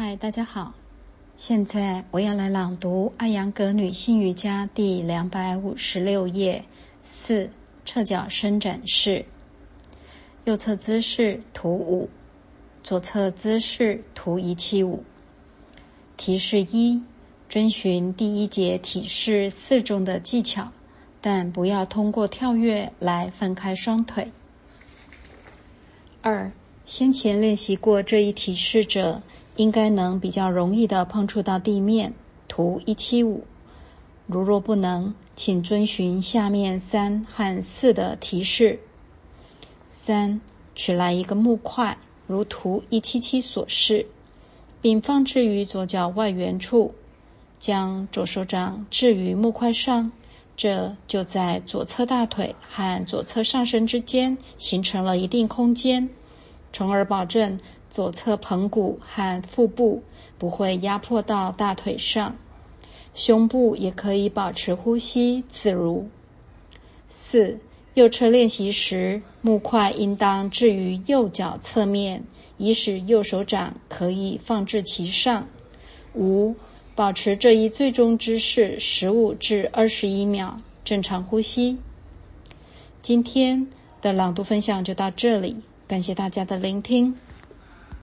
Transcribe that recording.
嗨，大家好！现在我要来朗读《艾扬格女性瑜伽》第两百五十六页四侧脚伸展式。右侧姿势图五，左侧姿势图一七五。提示一：遵循第一节体式四中的技巧，但不要通过跳跃来分开双腿。二，先前练习过这一体式者。应该能比较容易的碰触到地面。图一七五，如若不能，请遵循下面三和四的提示。三，取来一个木块，如图一七七所示，并放置于左脚外缘处，将左手掌置于木块上，这就在左侧大腿和左侧上身之间形成了一定空间，从而保证。左侧盆骨和腹部不会压迫到大腿上，胸部也可以保持呼吸自如。四、右侧练习时，木块应当置于右脚侧面，以使右手掌可以放置其上。五、保持这一最终姿势十五至二十一秒，正常呼吸。今天的朗读分享就到这里，感谢大家的聆听。